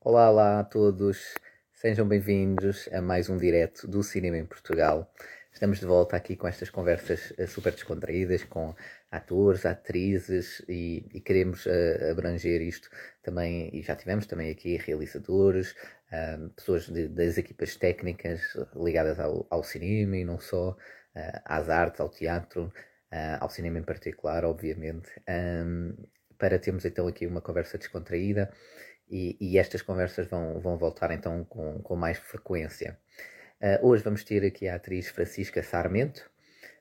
Olá, olá a todos, sejam bem-vindos a mais um direto do Cinema em Portugal. Estamos de volta aqui com estas conversas uh, super descontraídas com atores, atrizes e, e queremos uh, abranger isto também, e já tivemos também aqui realizadores, uh, pessoas de, das equipas técnicas ligadas ao, ao, cinema e não só, às artes, ao teatro, ao cinema em particular, obviamente, um, para termos então aqui uma conversa descontraída e, e, estas conversas vão, vão voltar então com, com mais frequência. Uh, hoje vamos ter aqui a atriz Francisca Sarmento,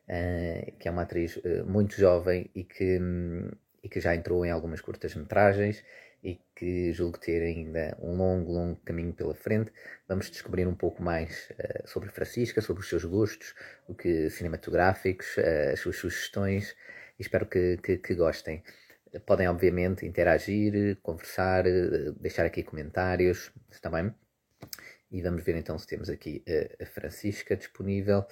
uh, que é uma atriz uh, muito jovem e que, um, e que já entrou em algumas curtas-metragens e que julgo ter ainda um longo, longo caminho pela frente. Vamos descobrir um pouco mais sobre Francisca, sobre os seus gostos, o que cinematográficos, as suas sugestões espero que, que, que gostem. Podem, obviamente, interagir, conversar, deixar aqui comentários, está bem? E vamos ver então se temos aqui a Francisca disponível.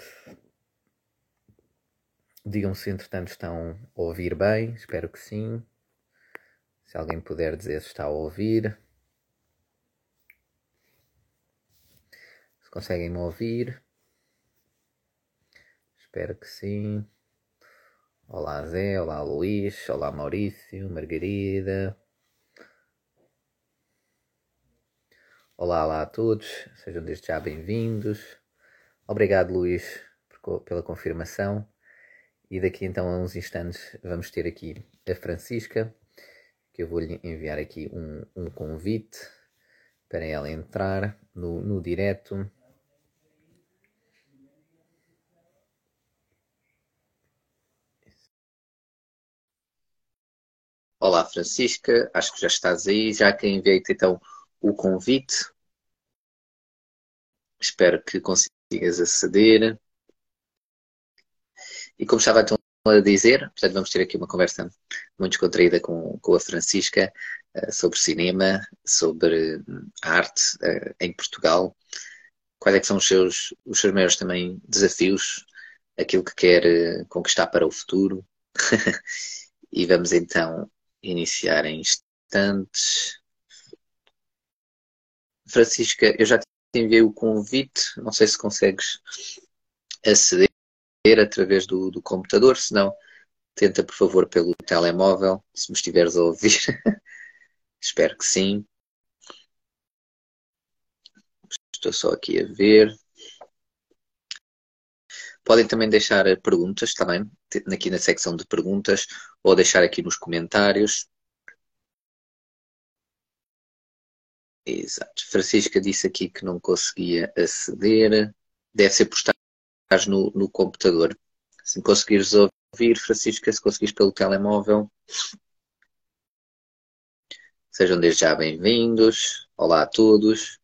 Digam se entretanto estão a ouvir bem, espero que sim. Se alguém puder dizer se está a ouvir. Se conseguem me ouvir. Espero que sim. Olá Zé, olá Luís, olá Maurício, Margarida. Olá, olá a todos, sejam desde já bem-vindos. Obrigado, Luís, pela confirmação. E daqui então a uns instantes vamos ter aqui a Francisca, que eu vou-lhe enviar aqui um, um convite para ela entrar no, no direto. Olá, Francisca, acho que já estás aí. Já que enviei então o convite, espero que consigas aceder. E como estava então a dizer, portanto, vamos ter aqui uma conversa muito descontraída com, com a Francisca uh, sobre cinema, sobre hum, arte uh, em Portugal. Quais é são os seus, os seus maiores também desafios, aquilo que quer uh, conquistar para o futuro. e vamos então iniciar em instantes. Francisca, eu já te enviei o convite, não sei se consegues aceder através do, do computador, se não, tenta por favor pelo telemóvel, se me estiveres a ouvir. Espero que sim. Estou só aqui a ver. Podem também deixar perguntas também aqui na secção de perguntas ou deixar aqui nos comentários. Exato. Francisca disse aqui que não conseguia aceder. Deve ser por estar no, no computador. Se conseguires ouvir, Francisca, se conseguires pelo telemóvel. Sejam desde já bem-vindos. Olá a todos.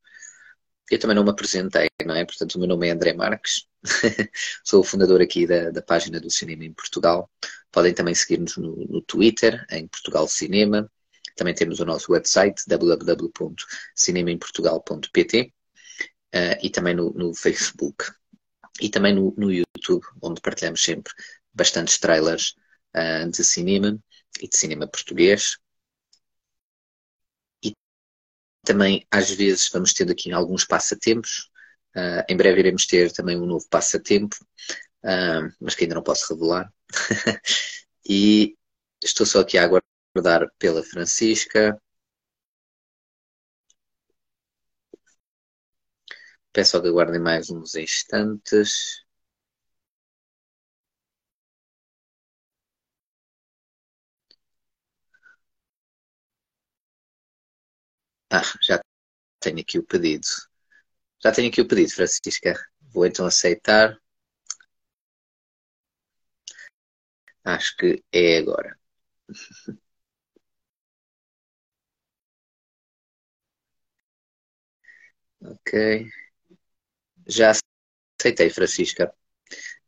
Eu também não me apresentei, não é? Portanto, o meu nome é André Marques. Sou o fundador aqui da, da página do Cinema em Portugal. Podem também seguir-nos no, no Twitter, em Portugal Cinema. Também temos o nosso website www.cinemaemportugal.pt uh, e também no, no, Facebook e também no, no, YouTube, onde partilhamos sempre bastantes trailers uh, de cinema e de cinema português. E também, às vezes, vamos tendo aqui alguns passatempos. Uh, em breve iremos ter também um novo passatempo, mas que ainda não posso revelar. e estou só aqui a aguardar pela Francisca. Peço que aguardem mais uns instantes. Ah, já tenho aqui o pedido. Já tenho aqui o pedido, Francisca. Vou então aceitar. Acho que é agora. Ok. Já aceitei, Francisca.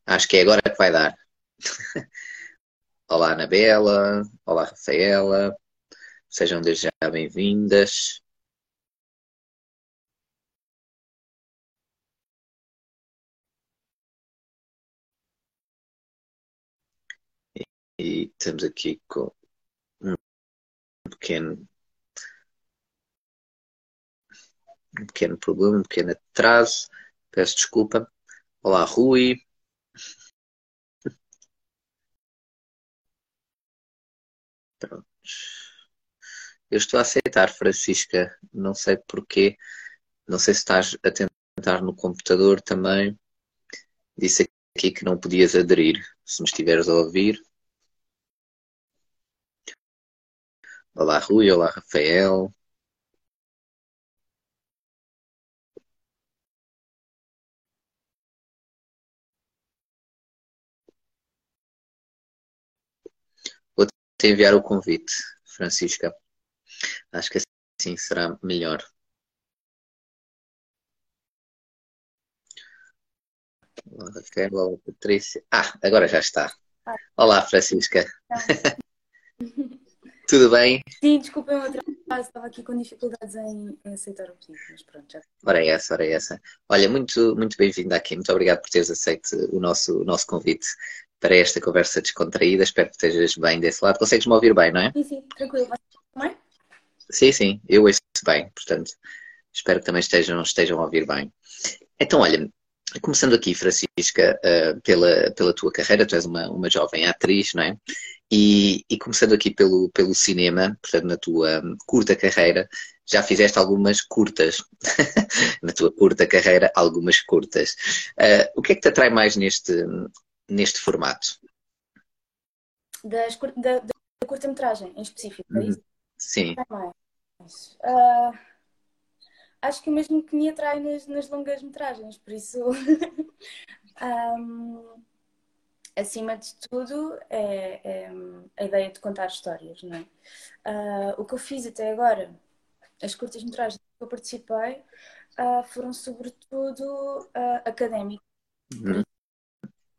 Acho que é agora que vai dar. Olá, Anabela. Olá, Rafaela. Sejam desde já bem-vindas. E estamos aqui com um pequeno um pequeno problema, um pequeno atraso. Peço desculpa. Olá, Rui. Pronto. Eu estou a aceitar, Francisca. Não sei porquê. Não sei se estás a tentar no computador também. Disse aqui que não podias aderir. Se me estiveres a ouvir. Olá, Rui. Olá, Rafael. Vou-te enviar o convite, Francisca. Acho que assim será melhor. Olá, Rafael. Olá, Patrícia. Ah, agora já está. Olá, Francisca. Tudo bem? Sim, desculpem o atraso, estava aqui com dificuldades em, em aceitar o pedido, mas pronto, já. Ora é essa, ora é essa. Olha, muito, muito bem-vinda aqui, muito obrigado por teres aceito o nosso, o nosso convite para esta conversa descontraída. Espero que estejas bem desse lado. Consegues-me ouvir bem, não é? Sim, sim, tranquilo. Também? Sim, sim, eu ouço bem, portanto, espero que também estejam, estejam a ouvir bem. Então, olha, começando aqui, Francisca, uh, pela, pela tua carreira, tu és uma, uma jovem atriz, não é? E, e, começando aqui pelo, pelo cinema, portanto, na tua curta carreira, já fizeste algumas curtas. na tua curta carreira, algumas curtas. Uh, o que é que te atrai mais neste, neste formato? Das, da, da curta-metragem, em específico, é isso? Sim. Uh, acho que mesmo que me atrai nas, nas longas-metragens, por isso. um, acima de tudo, é, é, a ideia de contar histórias, não é? Uh, o que eu fiz até agora, as curtas-metragens que eu participei, uh, foram sobretudo uh, académicas. Uhum.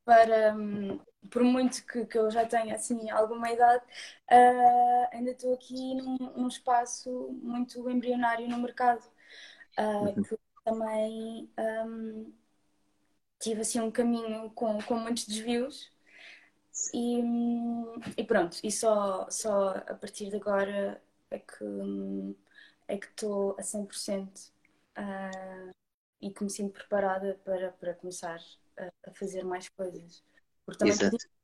Para, um, por muito que, que, eu já tenha assim alguma idade, ainda estou aqui num, num, espaço muito embrionário no mercado. Uhum. Também um, tive assim um caminho com, com muitos desvios e, e pronto, e só, só a partir de agora é que é que estou a 100% uh, e que me sinto preparada para, para começar a, a fazer mais coisas. Porque também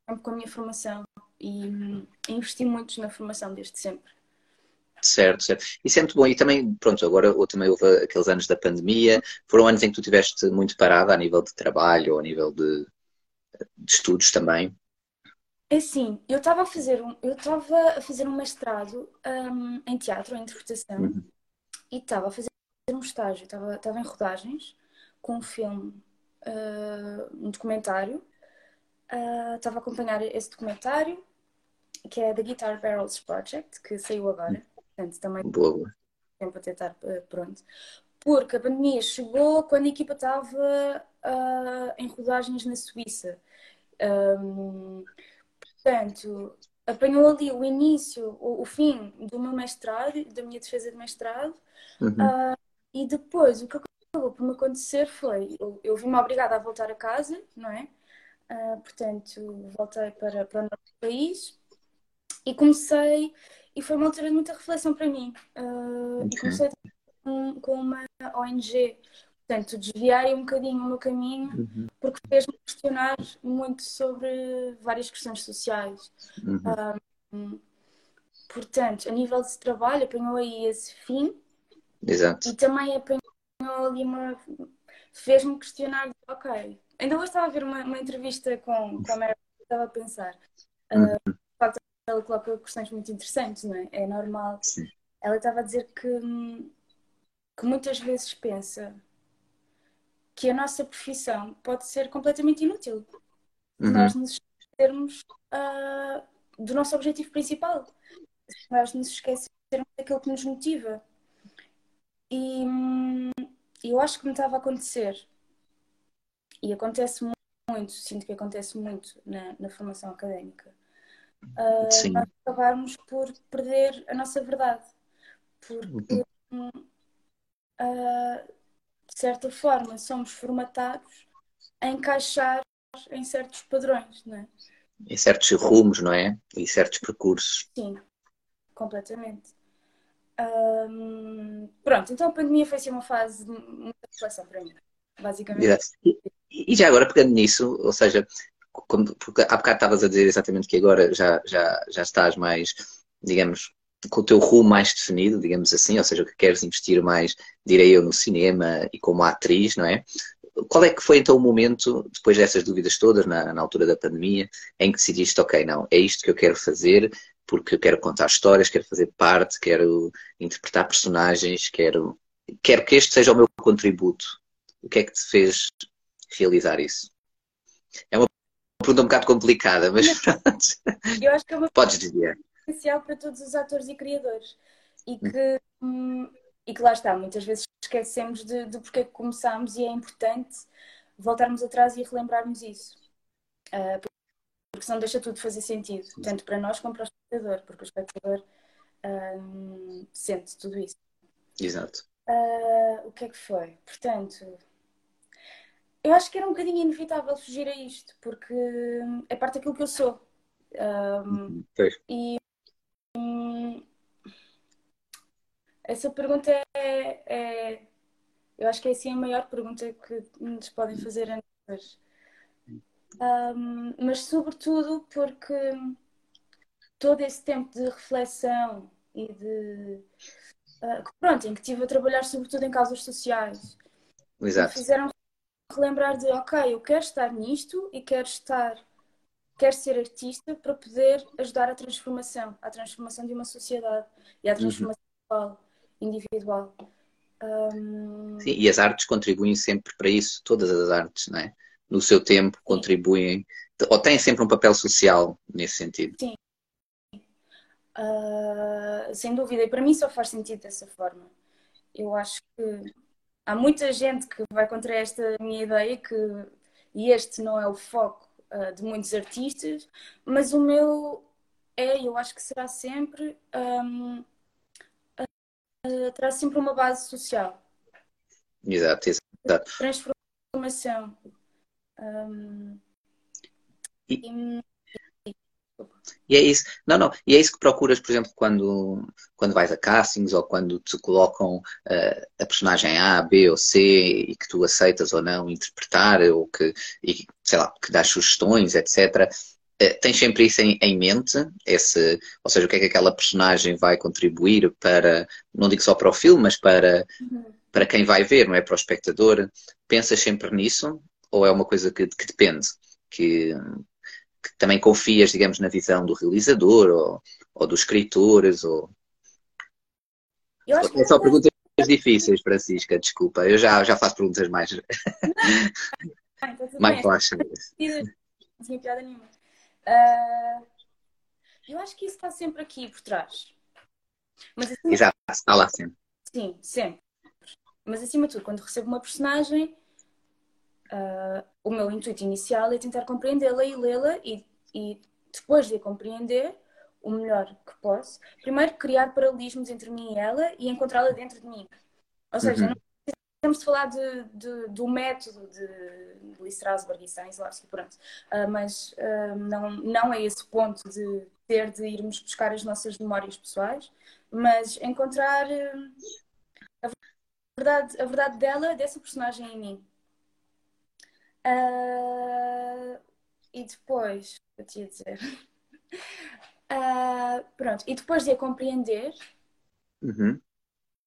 tempo com a minha formação e investi muito na formação desde sempre. Certo, certo. Isso é muito bom. E também, pronto, agora ou também houve aqueles anos da pandemia. Foram anos em que tu estiveste muito parada a nível de trabalho ou a nível de, de estudos também. É assim, eu estava a fazer um, eu estava a fazer um mestrado um, em teatro, em interpretação, uhum. e estava a fazer um estágio, estava, estava em rodagens com um filme, uh, um documentário. Uh, estava a acompanhar esse documentário, que é The Guitar Barrels Project, que saiu agora. Portanto, também Boa. tempo a tentar uh, pronto. Porque a pandemia chegou quando a equipa estava uh, em rodagens na Suíça. Um, portanto, apanhou ali o início, o, o, fim do meu mestrado, da minha defesa de mestrado, uhum. uh, e depois o que acabou por me acontecer foi, eu, eu vi-me obrigada a voltar a casa, não é? Uh, portanto, voltei para, para o nosso país e comecei e foi uma altura de muita reflexão para mim. Uh, okay. E comecei com, com uma ONG. Portanto, desviei um bocadinho o meu caminho uhum. porque fez-me questionar muito sobre várias questões sociais. Uhum. Um, portanto, a nível de trabalho, apanhou aí esse fim. Exato. E também apanhou ali uma. fez-me questionar, ok. Ainda hoje estava a ver uma, uma entrevista com, com a Mary, estava a pensar. Uhum. Uh, ela coloca questões muito interessantes, não é? É normal. Sim. Ela estava a dizer que, que muitas vezes pensa que a nossa profissão pode ser completamente inútil. Uhum. Nós nos esquecermos uh, do nosso objetivo principal. Nós nos esquecermos daquilo que nos motiva. E hum, eu acho que me estava a acontecer. E acontece muito, sinto que acontece muito na, na formação académica uh, nós acabarmos por perder a nossa verdade. Porque, uh, de certa forma, somos formatados a encaixar em certos padrões, não é? Em certos rumos, não é? E certos percursos. Sim, completamente. Um, pronto, então a pandemia foi assim uma fase de muita reflexão para mim, basicamente. E já agora, pegando nisso, ou seja, porque há bocado estavas a dizer exatamente que agora já, já, já estás mais, digamos, com o teu rumo mais definido, digamos assim, ou seja, que queres investir mais, direi eu, no cinema e como atriz, não é? Qual é que foi então o momento, depois dessas dúvidas todas, na, na altura da pandemia, em que decidiste, ok, não, é isto que eu quero fazer, porque eu quero contar histórias, quero fazer parte, quero interpretar personagens, quero, quero que este seja o meu contributo. O que é que te fez realizar isso? É uma pergunta um bocado complicada, mas pronto. Eu acho que é uma Podes dizer. essencial para todos os atores e criadores. E que, hum, e que lá está, muitas vezes esquecemos de, de porque é que começámos e é importante voltarmos atrás e relembrarmos isso. Uh, porque senão deixa tudo fazer sentido, tanto para nós como para o espectador, porque o espectador um, sente tudo isso. Exato. Uh, o que é que foi? Portanto, eu acho que era um bocadinho inevitável fugir a isto, porque é parte daquilo que eu sou. Um, e um, essa pergunta é, é, Eu acho que é assim a maior pergunta que nos podem fazer a nós. Um, mas, sobretudo, porque todo esse tempo de reflexão e de. Uh, pronto, em que estive a trabalhar, sobretudo, em causas sociais. Exato. Fizeram relembrar de, ok, eu quero estar nisto e quero estar, quero ser artista para poder ajudar a transformação, a transformação de uma sociedade e a transformação uhum. individual. Um... Sim, e as artes contribuem sempre para isso, todas as artes, não é? No seu tempo contribuem, ou têm sempre um papel social nesse sentido. Sim. Uh, sem dúvida, e para mim só faz sentido dessa forma. Eu acho que há muita gente que vai contra esta minha ideia que e este não é o foco uh, de muitos artistas, mas o meu é, eu acho que será sempre um, uh, terá sempre uma base social. Exato, exato. Transformação. Um, e, e é isso, não, não, e é isso que procuras, por exemplo, quando, quando vais a castings ou quando te colocam uh, a personagem A, B ou C e que tu aceitas ou não interpretar ou que, e, sei lá, que dás sugestões, etc. Uh, eh, tens sempre isso em, em, mente, esse, ou seja, o que é que aquela personagem vai contribuir para, não digo só para o filme, mas para, uhum. para quem vai ver, não é? Para o espectador. Pensas sempre nisso ou é uma coisa que, que depende? Que, que também confias, digamos, na visão do realizador ou, ou dos escritores? Ou... é só perguntas difíceis, Francisca, desculpa. Eu já, já faço perguntas mais, então, mais baixas. Não tinha piada nenhuma. Uh, eu acho que isso está sempre aqui por trás. Mas, acima... Exato, está lá sempre. Sim, sempre. Mas acima de tudo, quando recebo uma personagem, uh, o meu intuito inicial é tentar compreendê-la e lê-la e, e depois de a compreender o melhor que posso, primeiro criar paralelismos entre mim e ela e encontrá-la dentro de mim. Ou seja, uhum. não precisamos de falar de, de, do método de, de Strasberg e Stanislavski, pronto. Uh, mas uh, não, não é esse ponto de ter de irmos buscar as nossas memórias pessoais, mas encontrar uh, a, verdade, a verdade dela, dessa personagem em mim. Uh, e depois, eu te ia dizer. Uh, pronto, e depois de a compreender, uhum.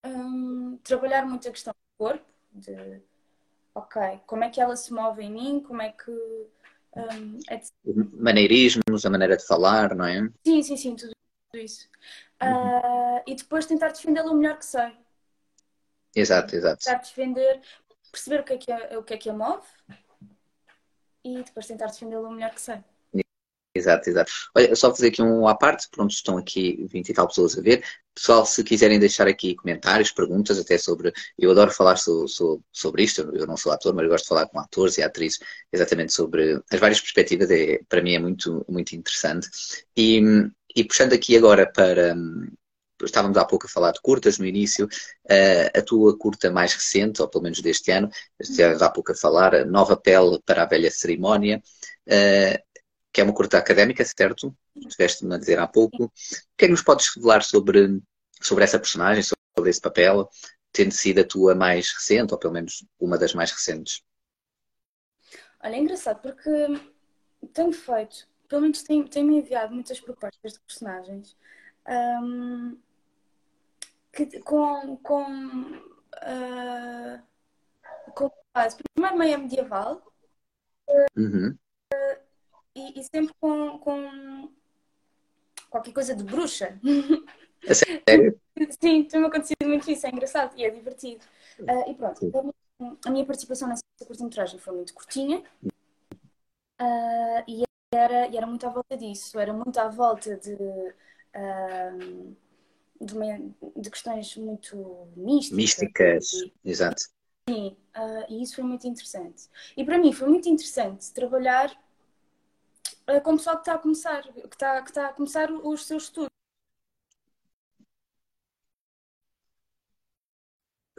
um, trabalhar muito a questão do corpo, de ok, como é que ela se move em mim, como é que. Um, é de... Maneirismos, a maneira de falar, não é? Sim, sim, sim, tudo, isso. Uh, e depois tentar defendê-la o melhor que sei. Exato, exato. Tentar defender, perceber o que é que a, o que é que a move, e depois tentar defendê-lo o melhor que sei. Exato, exato. Olha, só fazer aqui um à parte, pronto, estão aqui 20 e tal pessoas a ver. Pessoal, se quiserem deixar aqui comentários, perguntas, até sobre. Eu adoro falar so, so, sobre isto, eu não sou ator, mas gosto de falar com atores e atrizes exatamente sobre as várias perspectivas, é, para mim é muito, muito interessante. E, e puxando aqui agora para, estávamos há pouco a falar de curtas no início, uh, a tua curta mais recente, ou pelo menos deste ano, estávamos há pouco a falar, Nova Pele para a Velha Cerimónia, uh, que é uma curta académica, certo? Estiveste-me a dizer há pouco. O que é que nos podes revelar sobre, sobre essa personagem, sobre esse papel, tendo sido a tua mais recente, ou pelo menos uma das mais recentes? Olha, é engraçado porque tenho feito, pelo menos tenho, tenho me enviado muitas propostas de personagens um, que, com, com, uh, com base, primeiro meio medieval uhum. e, e, sempre com, com qualquer coisa de bruxa. É sério? Sim, tem-me acontecido muito isso, é engraçado e é divertido. Uh, e pronto, a minha participação nessa curta-metragem foi muito curtinha uh, e, era, e era muito à volta disso, era muito à volta de, uh, de, uma, de, questões muito místicas. Místicas, e, exato. Sim, uh, e isso foi muito interessante. E para mim foi muito interessante trabalhar com o pessoal que está a começar, que está, que está a começar os seus estudos.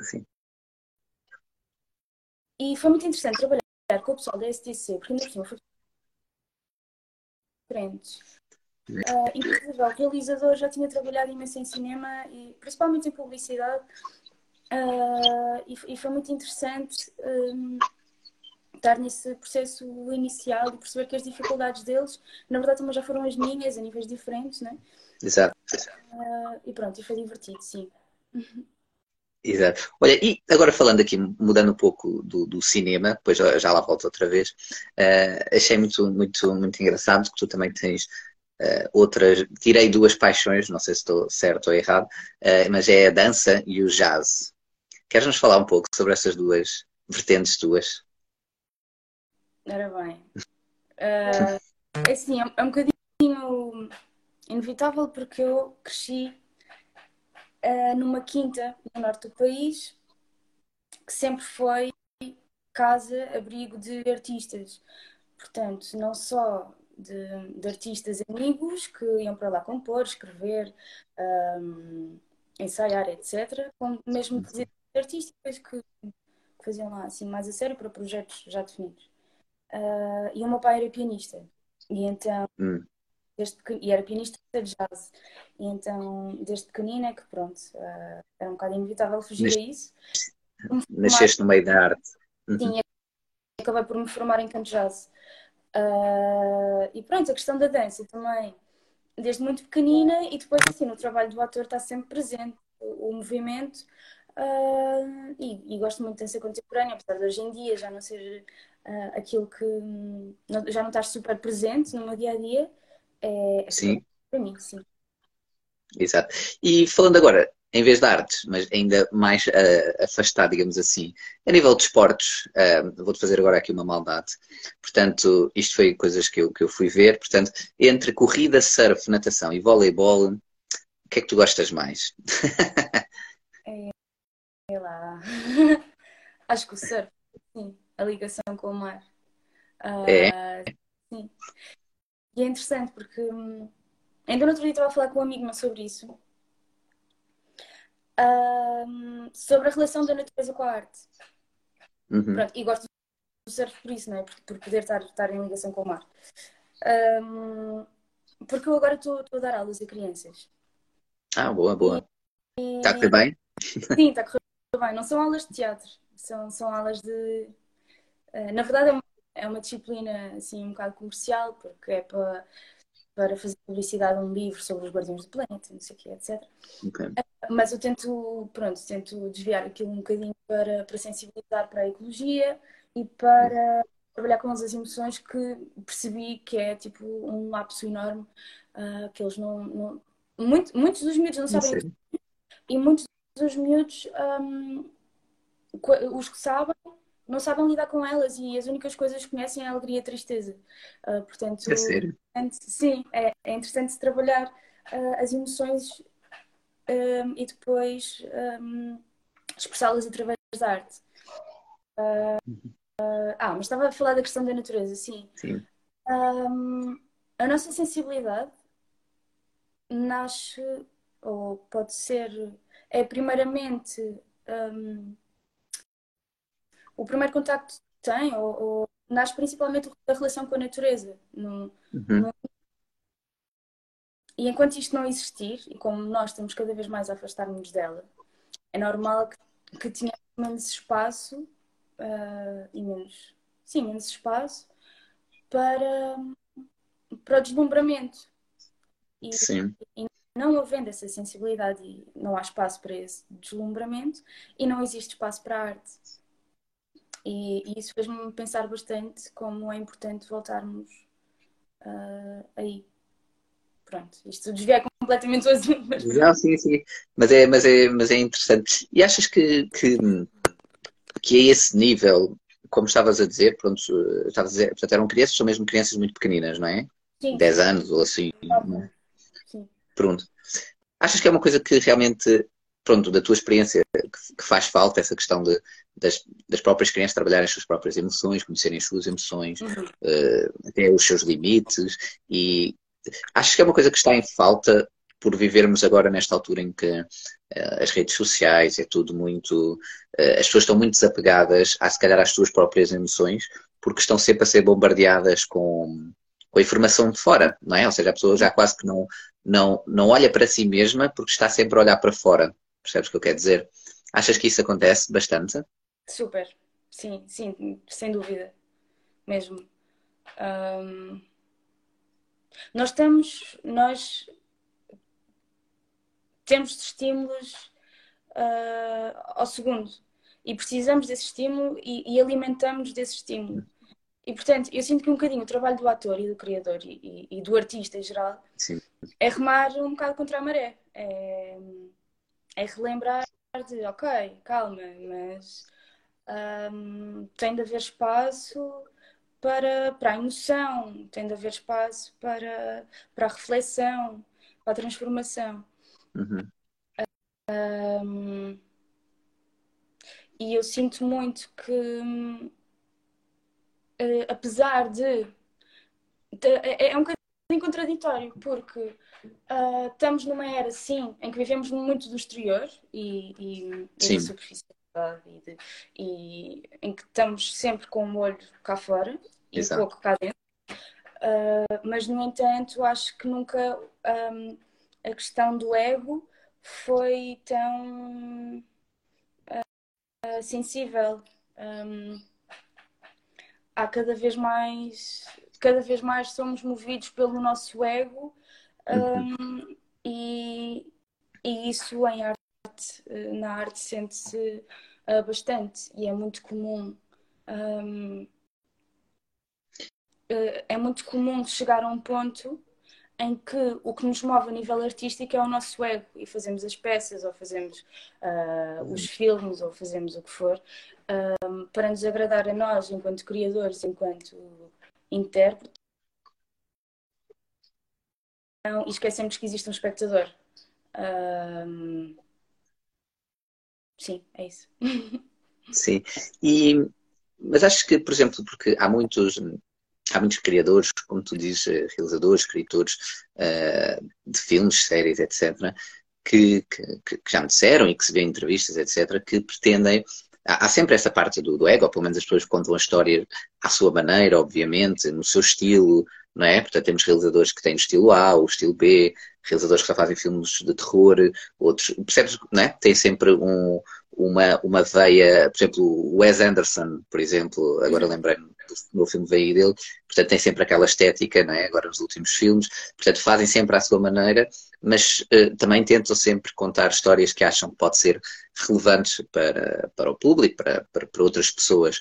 Sim. E foi muito interessante trabalhar com o pessoal da STC, porque ainda por cima foi diferentes. Uh, o realizador já tinha trabalhado imenso em cinema e principalmente em publicidade. Uh, e, e, foi muito interessante um, estar nesse processo inicial e perceber que as dificuldades deles, na verdade, também já foram as minhas, a níveis diferentes, né? Exato. Uh, e pronto, e foi divertido, sim. Exato. Olha, e agora falando aqui, mudando um pouco do, do cinema, depois já lá volto outra vez, uh, achei muito, muito, muito engraçado que tu também tens uh, outras, tirei duas paixões, não sei se estou certo ou errado, uh, mas é a dança e o jazz. Queres nos falar um pouco sobre essas duas vertentes tuas? Ora bem, é assim, é um bocadinho inevitável porque eu cresci uh, numa quinta no norte do país, que sempre foi casa, abrigo de artistas. Portanto, não só de, de artistas amigos que iam para lá compor, escrever, um, ensaiar, etc., como mesmo de artísticas que, que, faziam lá assim mais a sério para projetos já definidos. Uh, e o meu pai era pianista. E então hum desde e era pianista de jazz. E então, desde pequenina, que pronto, uh, era um bocado inevitável fugir a isso. Nasceste no meio da arte. Uhum. Sim, acabei por me formar em canto jazz. Uh, e pronto, a questão da dança também, desde muito pequenina, e depois assim, no trabalho do ator está sempre presente o, o movimento. Uh, e, e, gosto muito de dança contemporânea, apesar de hoje em dia já não ser uh, aquilo que não, já não estar super presente no meu dia a dia, é, sim. Para mim, sim. Exato. E falando agora, em vez de artes, mas ainda mais uh, afastado, digamos assim, a nível de esportes, uh, vou-te fazer agora aqui uma maldade. Portanto, isto foi coisas que eu, que eu fui ver. Portanto, entre corrida, surf, natação e voleibol, o que é que tu gostas mais? é, sei lá. Acho que o surf, sim, a ligação com o mar. Uh, é? Sim. E é interessante porque hum, ainda no outro dia estava a falar com um amigo meu sobre isso. Um, sobre a relação da natureza com a arte. Uhum. Pronto, e gosto do surf por isso, não é? Por, por poder estar, estar em ligação com o mar. Um, porque eu agora estou a dar aulas a crianças. Ah, boa, boa. Está a correr bem? Sim, está a correr bem. Não são aulas de teatro, são, são aulas de. Uh, na verdade, é uma é uma disciplina assim um bocado comercial, porque é para, para fazer publicidade um livro sobre os guardiões do planeta, não sei o quê, etc. Okay. Mas eu tento, pronto, tento desviar aquilo um bocadinho para, para sensibilizar para a ecologia e para trabalhar com as emoções que percebi que é tipo um lapso enorme uh, que eles não, não muito, muitos dos miúdos não sabem e muitos dos miúdos um, os que sabem não sabem lidar com elas e as únicas coisas que conhecem é a alegria e a tristeza. Uh, portanto, é sério? Sim, é, é interessante trabalhar uh, as emoções um, e depois um, expressá-las através da arte. Uh, ah, mas estava a falar da questão da natureza, sim. sim. Um, a nossa sensibilidade nasce, ou pode ser, é primeiramente o primeiro contacto tem, ou, ou nasce principalmente da relação com a natureza. Uhum. e enquanto isto não existir, e como nós estamos cada vez mais a afastar-nos dela, é normal que, que tenha menos espaço uh, e menos, sim, menos espaço para, para o deslumbramento. E, sim. E não havendo essa sensibilidade e não há espaço para esse deslumbramento e não existe espaço para a arte. E, e isso fez-me pensar bastante como é importante voltarmos uh, aí. Pronto, isto desvia completamente o assunto. Mas... Não, sim, sim. Mas é, mas é, mas é interessante. E achas que, que, que a esse nível, como estavas a dizer, pronto, estavas a dizer, portanto, eram crianças, são mesmo crianças muito pequeninas, não é? Sim. 10 anos ou assim. Sim. Pronto. Achas que é uma coisa que realmente, pronto, da tua experiência, que, faz falta essa questão de, das, das próprias crianças trabalharem as suas próprias emoções, conhecerem as suas emoções, uhum. uh, até os seus limites e, Acho que é uma coisa que está em falta por vivermos agora nesta altura em que uh, as redes sociais é tudo muito. Uh, as pessoas estão muito desapegadas, a, se calhar, às suas próprias emoções, porque estão sempre a ser bombardeadas com, com a informação de fora, não é? Ou seja, a pessoa já quase que não, não, não olha para si mesma porque está sempre a olhar para fora. Percebes o que eu quero dizer? Achas que isso acontece bastante? Super, sim, sim, sem dúvida, mesmo. Um nós estamos, nós temos estímulos uh, ao segundo e precisamos desse estímulo e, e alimentamos desse estímulo. E portanto, eu sinto que um bocadinho o trabalho do ator e do criador e, e, e do artista em geral Sim. é remar um bocado contra a maré. É, é relembrar de, ok, calma, mas um, tem de haver espaço para, para a emoção, tem de haver espaço para, para a reflexão, para a transformação. Uhum. Um, e eu sinto muito que, uh, apesar de, de. é, é um bocadinho contraditório, porque uh, estamos numa era, sim, em que vivemos muito do exterior e, e, e da superficialidade e, de, e em que estamos sempre com o olho cá fora e Exato. pouco cá dentro. Uh, mas, no entanto, acho que nunca um, a questão do ego foi tão uh, sensível. Um, há cada vez mais, cada vez mais somos movidos pelo nosso ego um, uhum. e, e isso em arte, na arte sente-se uh, bastante e é muito comum. Um, eh, é muito comum chegar a um ponto em que o que nos move a nível artístico é o nosso ego e fazemos as peças ou fazemos uh, os uhum. filmes ou fazemos o que for para nos agradar a nós enquanto criadores, enquanto intérpretes e esquecemos que existe um espectador. Uh, sim, é isso. Sim, e, mas acho que, por exemplo, porque há muitos há muitos criadores, como tu dizes, eh, realizadores, escritores uh, de filmes, séries, etc., que, que, que, já me disseram e que se vê em entrevistas, etc., que pretendem. Há, há sempre essa parte do, do, ego, ou pelo menos as pessoas contam a história à sua maneira, obviamente, no seu estilo, não é? Portanto, temos realizadores que têm o estilo A, o estilo B, realizadores que só fazem filmes de terror, outros, percebes, não é? Tem sempre um, uma, uma veia, por exemplo, o Wes Anderson, por exemplo, agora lembrei-me do meu filme veio dele, portanto tem sempre aquela estética, não é? agora nos últimos filmes, portanto fazem sempre à sua maneira, mas uh, também tentam sempre contar histórias que acham que pode ser relevantes para, para o público, para, para, para outras pessoas.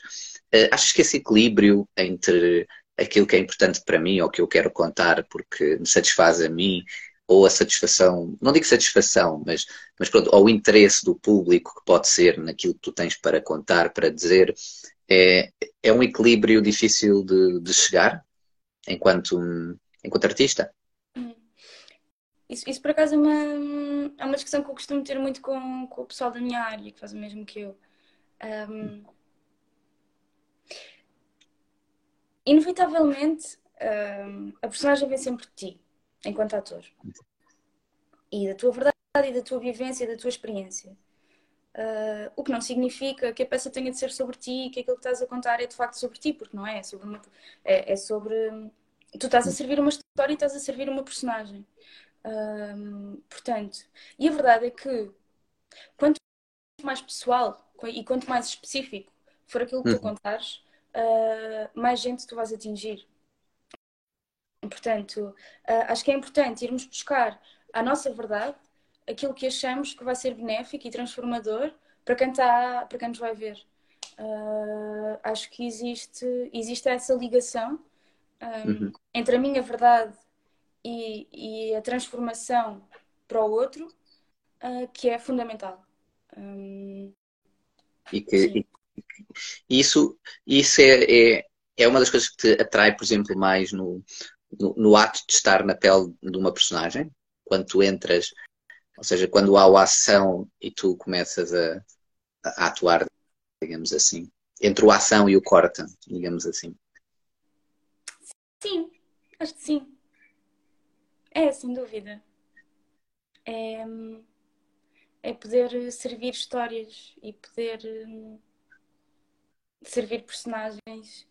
Uh, achas que esse equilíbrio entre aquilo que é importante para mim ou que eu quero contar porque me satisfaz a mim ou a satisfação, não digo satisfação, mas, mas pronto, ou o interesse do público que pode ser naquilo que tu tens para contar, para dizer, é, é um equilíbrio difícil de, de chegar enquanto, enquanto artista. Isso, isso por acaso é uma, é uma discussão que eu costumo ter muito com, com o pessoal da minha área, que faz o mesmo que eu. Um, inevitavelmente, um, a personagem vem sempre de ti, enquanto ator. E da tua verdade, e da tua vivência, e da tua experiência. Uh, o que não significa que a peça tenha de ser sobre ti, que aquilo que estás a contar é de facto sobre ti, porque não é, é sobre, uma, é, é sobre tu estás a servir uma história e estás a servir uma personagem. Portanto, e a verdade é que quanto mais pessoal e quanto mais específico for aquilo que tu uhum. contares, uh, mais gente tu vais atingir. Portanto, uh, acho que é importante irmos buscar a nossa verdade, aquilo que achamos que vai ser benéfico e transformador para quem, está, para quem nos vai ver. Uh, acho que existe, existe essa ligação um, uhum. entre a minha verdade e, e, a transformação para o outro, uh, que é fundamental. Um, e que, isso, isso é, é, é uma das coisas que te atrai, por exemplo, mais no, no, no, ato de estar na pele de uma personagem, quando tu entras, ou seja, quando há a ação e tu começas a, a atuar, digamos assim, entre o ação e o corta, digamos assim. Sim, acho que sim. É, sem dúvida. É, é poder servir histórias e poder hum, servir personagens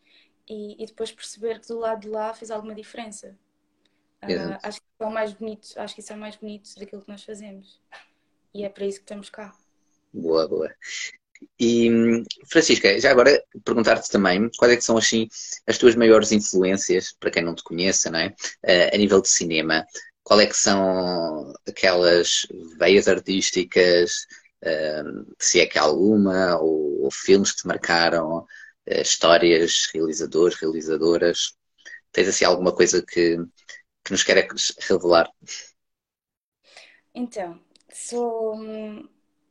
e, e, depois perceber que do lado de lá fez alguma diferença. Uh, acho que isso é o mais bonito, acho que isso é mais bonito daquilo que nós fazemos. E é para isso que estamos cá. Boa, boa. E Francisca, já agora perguntar-te também quais é são assim as tuas maiores influências, para quem não te conheça, não é? Uh, a nível de cinema, qual é que são aquelas veias artísticas, uh, se é que há alguma, ou, ou filmes que te marcaram, uh, histórias, realizadores, realizadoras? Tens assim alguma coisa que, que nos queres revelar? Então, sou. Hum,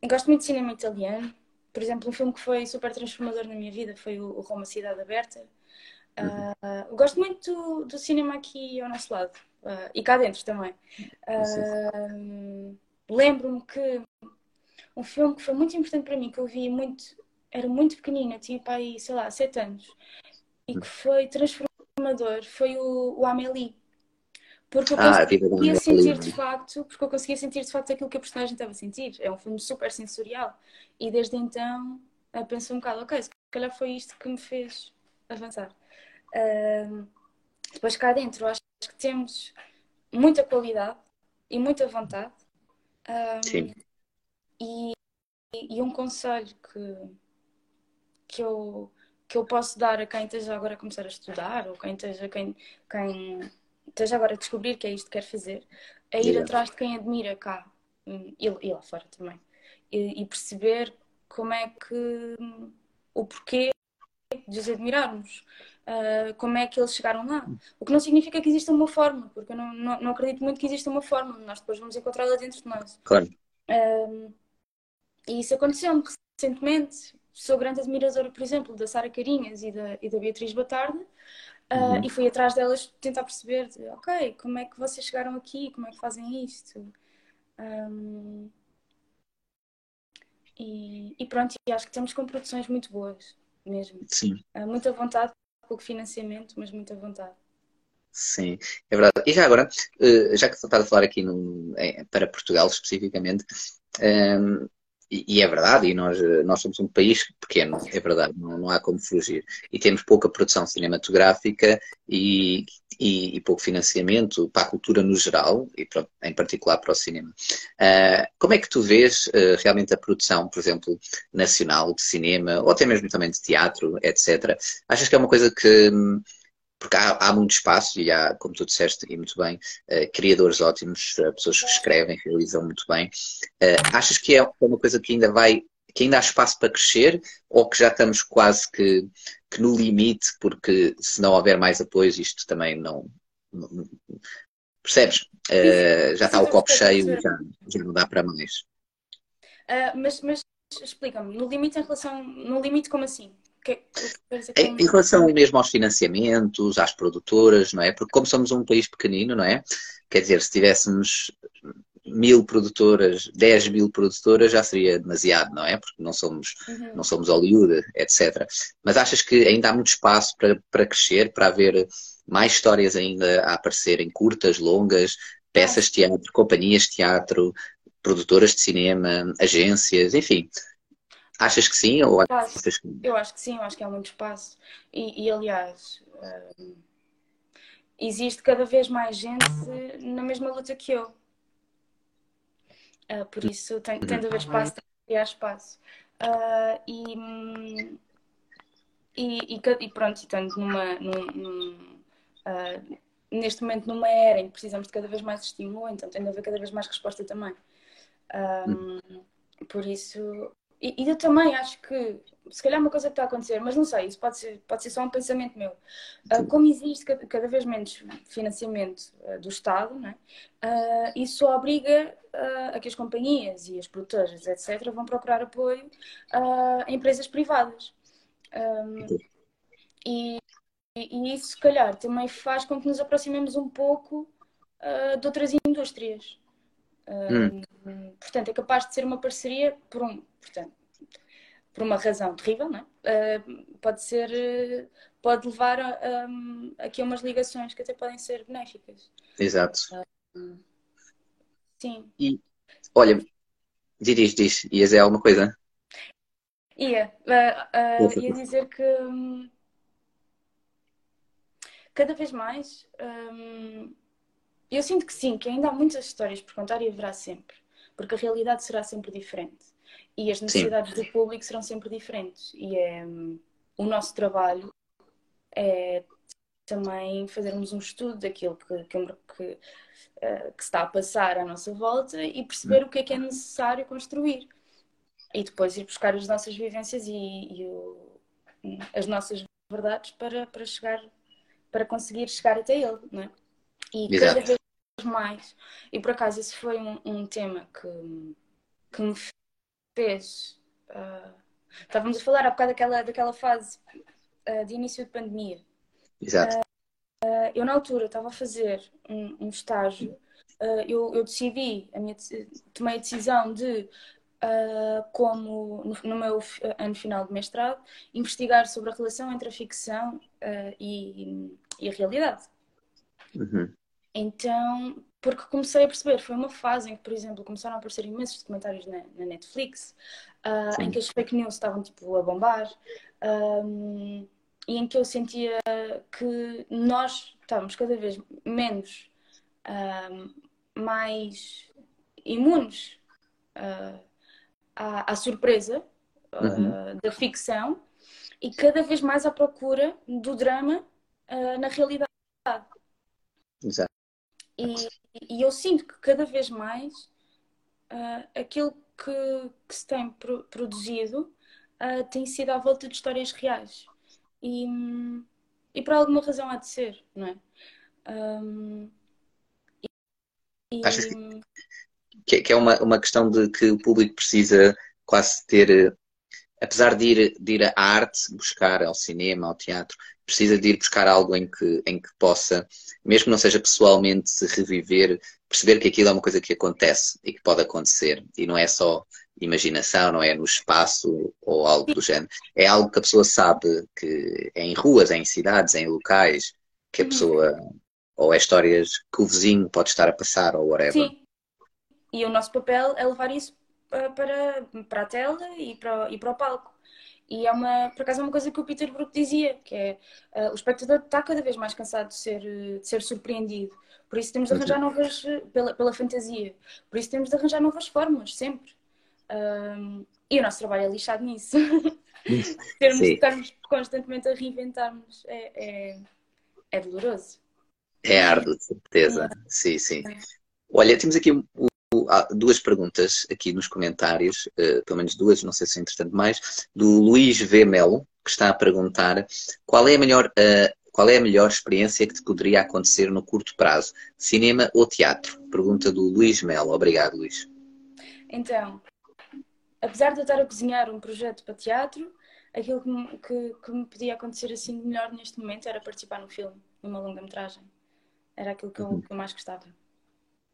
gosto muito de cinema italiano. Por exemplo, um filme que foi super transformador na minha vida foi o Roma Cidade Aberta. Uh, gosto muito do, do, cinema aqui ao nosso lado uh, e cá dentro também. Uh, Lembro-me que um filme que foi muito importante para mim, que eu vi muito, era muito pequenina, tinha pai, sei lá, sete anos, e que foi transformador, foi o, o Amélie. Porque eu ah, conseguia sentir de facto, porque eu conseguia sentir de facto aquilo que a personagem estava a sentir. É um filme super sensorial. E desde então eu penso um bocado, ok, se calhar foi isto que me fez avançar. Uh, depois cá dentro acho que temos muita qualidade e muita vontade. Um, Sim. E, e um conselho que, que, eu, que eu posso dar a quem esteja agora a começar a estudar ou quem esteja, quem, quem esteja agora a descobrir que é isto que quer fazer, é ir yeah. atrás de quem admira cá hum, e, e lá fora também. E, e, perceber como é que o porquê de os admirarmos, uh, como é que eles chegaram lá. O que não significa que exista uma forma, porque eu não, não, não acredito muito que exista uma forma, nós depois vamos encontrá-la dentro de nós. Claro. Uh, e isso aconteceu-me recentemente. Sou grande admiradora, por exemplo, da Sara Carinhas e da, e da Beatriz Batarda. Uh, uhum. E fui atrás delas tentar perceber, de, ok, como é que vocês chegaram aqui, como é que fazem isto. Um, e, e, pronto, e acho que estamos com produções muito boas, mesmo. Sim. Uh, muita vontade, pouco financiamento, mas muita vontade. Sim, é verdade. E já agora, eh, já que estás a falar aqui no, para Portugal especificamente, um, e, é verdade, e nós, nós somos um país pequeno, é verdade, não, não há como fugir. E temos pouca produção cinematográfica e, e, e pouco financiamento para a cultura no geral, e para, em particular para o cinema. Uh, como é que tu vês uh, realmente a produção, por exemplo, nacional de cinema, ou até mesmo também de teatro, etc. Achas que é uma coisa que porque há, há, muito espaço e há, como tu disseste e muito bem, uh, criadores ótimos, uh, pessoas que escrevem, realizam muito bem. Uh, achas que é uma coisa que ainda vai, que ainda há espaço para crescer ou que já estamos quase que, que no limite, porque se não houver mais apoios, isto também não. não percebes? já está o copo cheio e já, já não dá para mais. mas, mas explica-me, no limite em relação. No limite, como assim? Que, que em, em relação mesmo aos financiamentos, às produtoras, não é? Porque como somos um país pequenino, não é? Quer dizer, se tivéssemos mil produtoras, 10 mil produtoras já seria demasiado, não é? Porque não somos, uhum. não somos Hollywood, etc. Mas achas que ainda há muito espaço para, para crescer, para haver mais histórias ainda a aparecerem, curtas, longas, peças de teatro, companhias de teatro, produtoras de cinema, agências, enfim. Achas que sim ou achas que não? Eu acho que sim, eu acho que há muito espaço. E, e aliás, um, existe cada vez mais gente na mesma luta que eu. Uh, por isso tem, tem de haver espaço, tem de criar espaço. Uh, e, e, e, e, pronto, estando numa, num, num, uh, neste momento numa era em que precisamos de cada vez mais estímulo, então tem de haver cada vez mais resposta também. Um, por isso, e, e, eu também acho que, se calhar é uma coisa que está a acontecer, mas não sei, isso pode ser, pode ser só um pensamento meu. Uh, como existe cada, cada, vez menos financiamento uh, do Estado, né? Uh, isso obriga a que as companhias e as produtoras, etc., vão procurar apoio a empresas privadas. Um, e, e, isso, se calhar, também faz com que nos aproximemos um pouco de outras indústrias. Hum. Portanto, é capaz de ser uma parceria por um, portanto, por uma razão terrível, não é? Uh, pode ser, pode levar um, aqui a umas ligações que até podem ser benéficas. Exato. Uh, sim. E, olha, diz, diz, ias dizer alguma coisa? Ia, uh, ia dizer que um, cada vez mais um, eu sinto que sim, que ainda há muitas histórias por contar e haverá sempre, porque a realidade será sempre diferente e as necessidades sim. do público serão sempre diferentes. E é, o nosso trabalho é também fazermos um estudo daquilo que, que, que, uh, que, está a passar à nossa volta e perceber hum. o que é que é necessário construir. E depois ir buscar as nossas vivências e, e o, as nossas verdades para, para chegar, para conseguir chegar até ele, não é? E Exato. cada vez mais. E por acaso esse foi um, um tema que, que me fez. Uh, estávamos a falar há bocado daquela, daquela fase uh, de início de pandemia. Exato. Uh, eu na altura estava a fazer um, um estágio. eu, eu decidi, a minha, tomei a decisão de como no, no, meu ano final de mestrado, investigar sobre a relação entre a ficção e, e, a realidade. Uhum. Então, porque comecei a perceber, foi uma fase em que, por exemplo, começaram a aparecer imensos documentários na, na Netflix, uh, em que as fake news estavam tipo a bombar, um, e em que eu sentia que nós estávamos cada vez menos um, mais imunes uh, à, à, surpresa uh, da ficção e cada vez mais à procura do drama na realidade. Exato. E, e eu sinto que cada vez mais uh, aquilo que, que, se tem pro, produzido uh, tem sido à volta de histórias reais. E, e por alguma razão há de ser, não é? Um, e, Acho que, que é uma, uma questão de que o público precisa quase ter apesar de ir, de ir à arte, buscar ao cinema, ao teatro, precisa de ir buscar algo em que, em que possa, mesmo que não seja pessoalmente, se reviver, perceber que aquilo é uma coisa que acontece e que pode acontecer. E não é só imaginação, não é no espaço ou algo do género. É algo que a pessoa sabe que é em ruas, é em cidades, é em locais, que a uhum. pessoa. Ou é histórias que o vizinho pode estar a passar, ou whatever. Sim. E o nosso papel é levar isso para, para a tela e para, e para o palco. E é uma, por acaso, é uma coisa que o Peter Brook dizia, que é uh, o espectador está cada vez mais cansado de ser, de ser surpreendido. Por isso temos de arranjar novas, pela, pela fantasia, por isso temos de arranjar novas formas, sempre. Um, e o nosso trabalho é lixado nisso. Termos de estarmos constantemente a reinventarmos é, é, é doloroso. É árduo, de certeza. Sim, sim. Olha, temos aqui duas perguntas aqui nos comentários, uh, pelo menos duas, não sei se é entretanto mais, do Luís V. Melo, que está a perguntar qual é a melhor, uh, qual é a melhor experiência que te poderia acontecer no curto prazo, cinema ou teatro? Pergunta do Luís Melo. Obrigado, Luís. Então, apesar de eu estar a cozinhar um projeto para teatro, aquilo que me, que, que me podia acontecer assim melhor neste momento era participar no filme, numa longa-metragem. Era aquilo que eu, uhum. que eu mais gostava.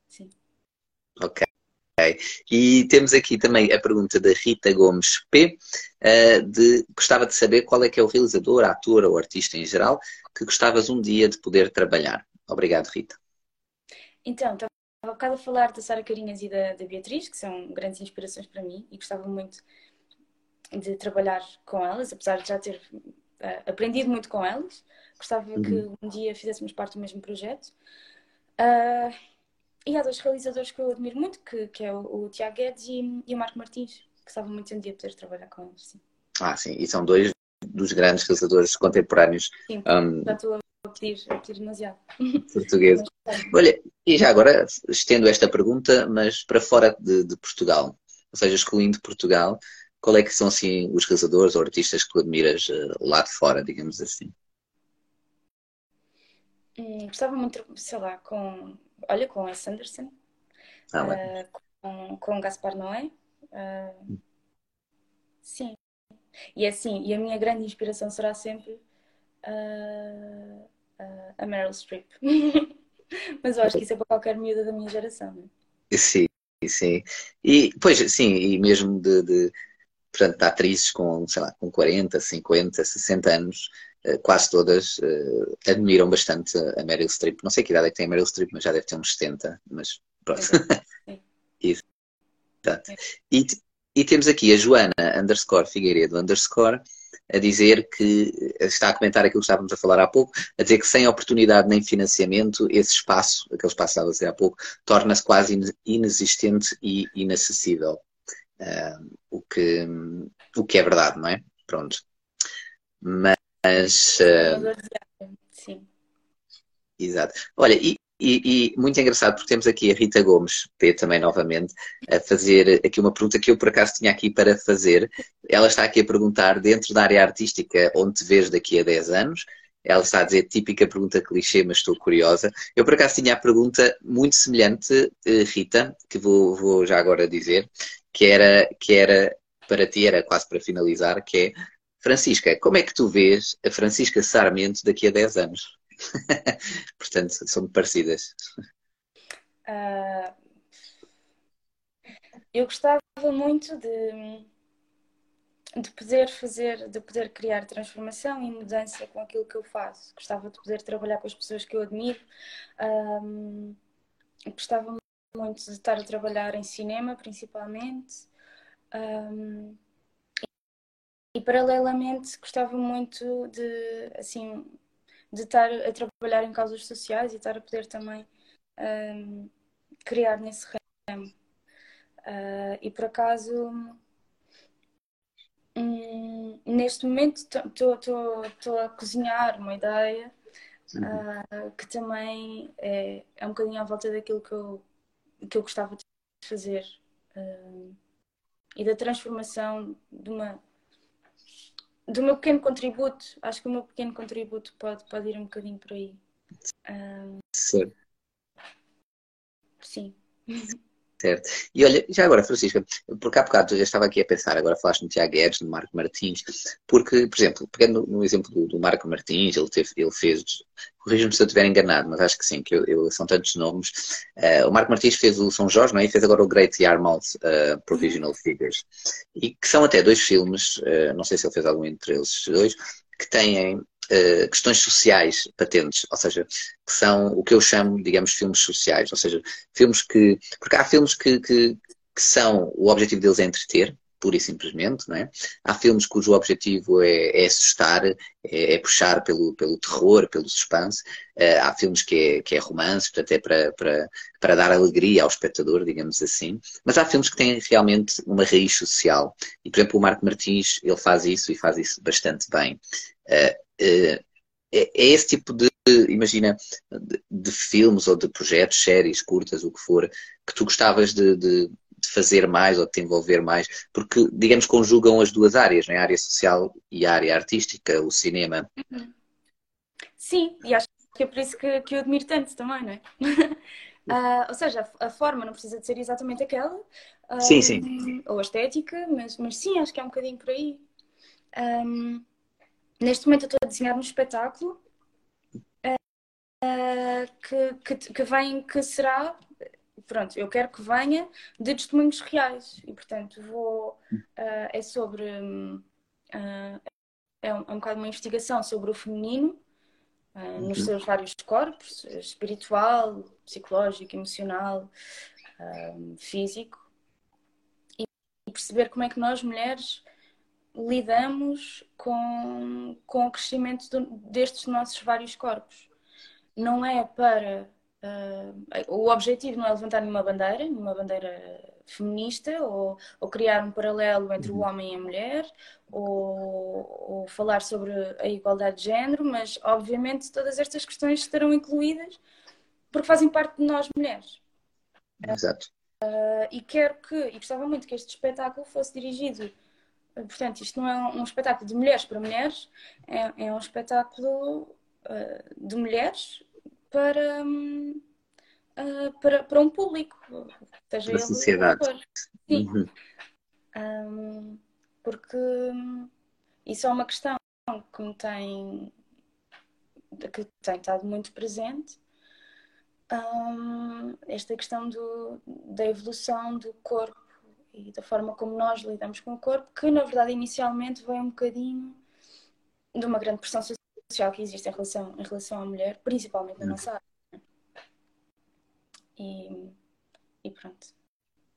Sim. Ok. E temos aqui também a pergunta da Rita Gomes P, eh, de gostava de saber qual é que é o realizador, ator ou artista em geral que gostavas um dia de poder trabalhar. Obrigado, Rita. Então, estava há bocado a falar da Sara Carinhas e da, da Beatriz, que são grandes inspirações para mim e gostava muito de trabalhar com elas, apesar de já ter uh, aprendido muito com elas. Gostava uhum. que um dia fizéssemos parte do mesmo projeto. Uh, e há dois realizadores que eu admiro muito, que, que é o, o Tiago Guedes e, e, o Marco Martins, que estava muito um dia poder trabalhar com eles. Sim. Ah, sim, e são dois dos grandes realizadores contemporâneos. Sim, um, já estou a pedir, a pedir demasiado. Português. Olha, e já agora estendo esta pergunta, mas para fora de, de Portugal, ou seja, excluindo Portugal, qual é que são assim os realizadores ou artistas que tu admiras uh, lá de fora, digamos assim? Hum, gostava muito, sei lá, com, olha, com Wes Anderson, ah, uh, com, com Gaspar Noé. Uh, sim. E é assim, e a minha grande inspiração será sempre a Meryl Streep. Mas eu acho que isso é para qualquer miúda da minha geração, não é? Sim, sim. E, pois, sim, e mesmo de, de portanto, de atrizes com, sei lá, com 40, 50, 60 anos, quase todas uh, admiram bastante a Meryl Streep. Não sei que idade é que tem a Meryl Streep, mas já deve ter uns 70, mas pronto. Isso. E, e temos aqui a Joana underscore Figueiredo underscore a dizer que está a comentar aquilo que estávamos a falar há pouco, a dizer que sem oportunidade nem financiamento, esse espaço, aquele espaço que estava a dizer há pouco, torna-se quase inexistente e inacessível. Uh, o, que, o que é verdade, não é? Pronto. Mas. Uh, Sim. Exato. Olha, e, e, e, muito engraçado porque temos aqui a Rita Gomes, P também novamente, a fazer aqui uma pergunta que eu por acaso tinha aqui para fazer. Ela está aqui a perguntar, dentro da área artística, onde te vês daqui a 10 anos? Ela está a dizer típica pergunta clichê, mas estou curiosa. Eu por acaso tinha a pergunta muito semelhante, eh, Rita, que vou, vou já agora dizer, que era, que era, para ti, era quase para finalizar, que é Francisca, como é que tu vês a Francisca Sarmento daqui a 10 anos? Portanto, são parecidas. Uh, eu gostava muito de, de poder fazer, de poder criar transformação e mudança com aquilo que eu faço. Gostava de poder trabalhar com as pessoas que eu admiro. Um, gostava muito de estar a trabalhar em cinema, principalmente. Um, e, paralelamente gostava muito de, assim, de estar a trabalhar em causas sociais e estar a poder também um, criar nesse ramo. Uh, e por acaso, um, neste momento, estou a cozinhar uma ideia uh, que também é, é um bocadinho à volta daquilo que eu, que eu gostava de fazer uh, e da transformação de uma do meu pequeno contributo, acho que o meu pequeno contributo pode, pode ir um bocadinho por aí. Um, certo. Sim. Certo. E olha, já agora, Francisca, porque há bocado eu estava aqui a pensar, agora falaste no Tiago Guedes, no Marco Martins, porque, por exemplo, pegando no, exemplo do, do, Marco Martins, ele, teve, ele fez, corrija-me se eu estiver enganado, mas acho que sim, que eu, eu são tantos nomes. Uh, o Marco Martins fez o São Jorge, não é? E fez agora o Great Yarmouth uh, Provisional Figures. E que são até dois filmes, uh, não sei se ele fez algum entre eles dois, que têm Uh, questões sociais patentes, ou seja, que são o que eu chamo, digamos, filmes sociais, ou seja, filmes que. Porque há filmes que, que, que são. O objetivo deles é entreter, pura e simplesmente, não é? Há filmes cujo objetivo é, é assustar, é, é, puxar pelo, pelo terror, pelo suspense. Uh, há filmes que é, que é romance, portanto é para, para, para dar alegria ao espectador, digamos assim. Mas há filmes que têm realmente uma raiz social. E, por exemplo, o Marco Martins, ele faz isso e faz isso bastante bem. Uh, uh, é, esse tipo de, imagina, de, de, filmes ou de projetos, séries, curtas, o que for, que tu gostavas de, de de fazer mais ou de te envolver mais, porque, digamos, conjugam as duas áreas, né? a área social e a área artística, o cinema. Sim, e acho que é por isso que, que eu admiro tanto também, não é? uh, ou seja, a, a, forma não precisa de ser exatamente aquela. Uh, sim, sim. Ou a estética, mas, mas sim, acho que é um bocadinho por aí. Um, neste momento eu estou a desenhar um espetáculo uh, que, que, que vem, que será pronto, eu quero que venha de testemunhos reais e, portanto, vou. Uh, é sobre. Uh, é, um, é um bocado uma investigação sobre o feminino uh, nos seus vários corpos espiritual, psicológico, emocional, físico e, e perceber como é que nós, mulheres, lidamos com, com o crescimento do, destes nossos vários corpos. Não é para Uh, o objetivo não é levantar nenhuma bandeira, nenhuma bandeira feminista, ou, ou criar um paralelo entre o uhum. homem e a mulher, ou, ou, falar sobre a igualdade de género, mas obviamente todas estas questões estarão incluídas porque fazem parte de nós mulheres. Exato. Uh, e quero que, e gostava muito que este espetáculo fosse dirigido. Portanto, isto não é um, um espetáculo de mulheres para mulheres, é, é um espetáculo uh, de mulheres para, uh, para, para um público, seja para a sociedade. Sim. Uhum. Um, porque isso é uma questão que me tem que tem estado muito presente um, esta questão do, da evolução do corpo e da forma como nós lidamos com o corpo, que na verdade inicialmente vem um bocadinho de uma grande pressão social que existe em relação, em relação à mulher, principalmente na uhum. nossa área. E, e pronto.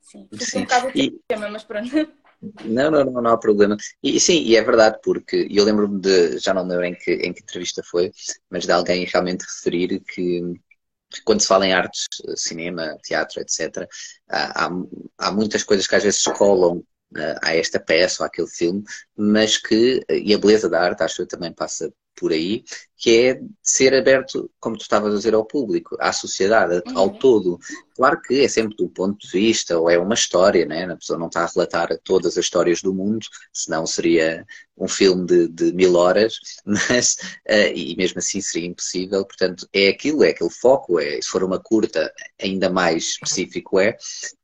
Sim, sim. um bocado e... tema, mas pronto. Não, não, não, não há problema. E sim, e é verdade, porque eu lembro-me de, já não lembro em que, em que entrevista foi, mas de alguém realmente referir que quando se fala em artes, cinema, teatro, etc., há, há, muitas coisas que às vezes colam uh, a esta peça ou àquele filme, mas que, e a beleza da arte, acho que também passa por aí, que é ser aberto, como tu estavas a dizer, ao público, à sociedade, ao uhum. todo. Claro que é sempre do ponto de vista, ou é uma história, né? a pessoa não está a relatar todas as histórias do mundo, senão seria um filme de, de mil horas, mas, uh, e mesmo assim seria impossível, portanto, é aquilo, é aquele foco, é, se for uma curta, ainda mais específico é,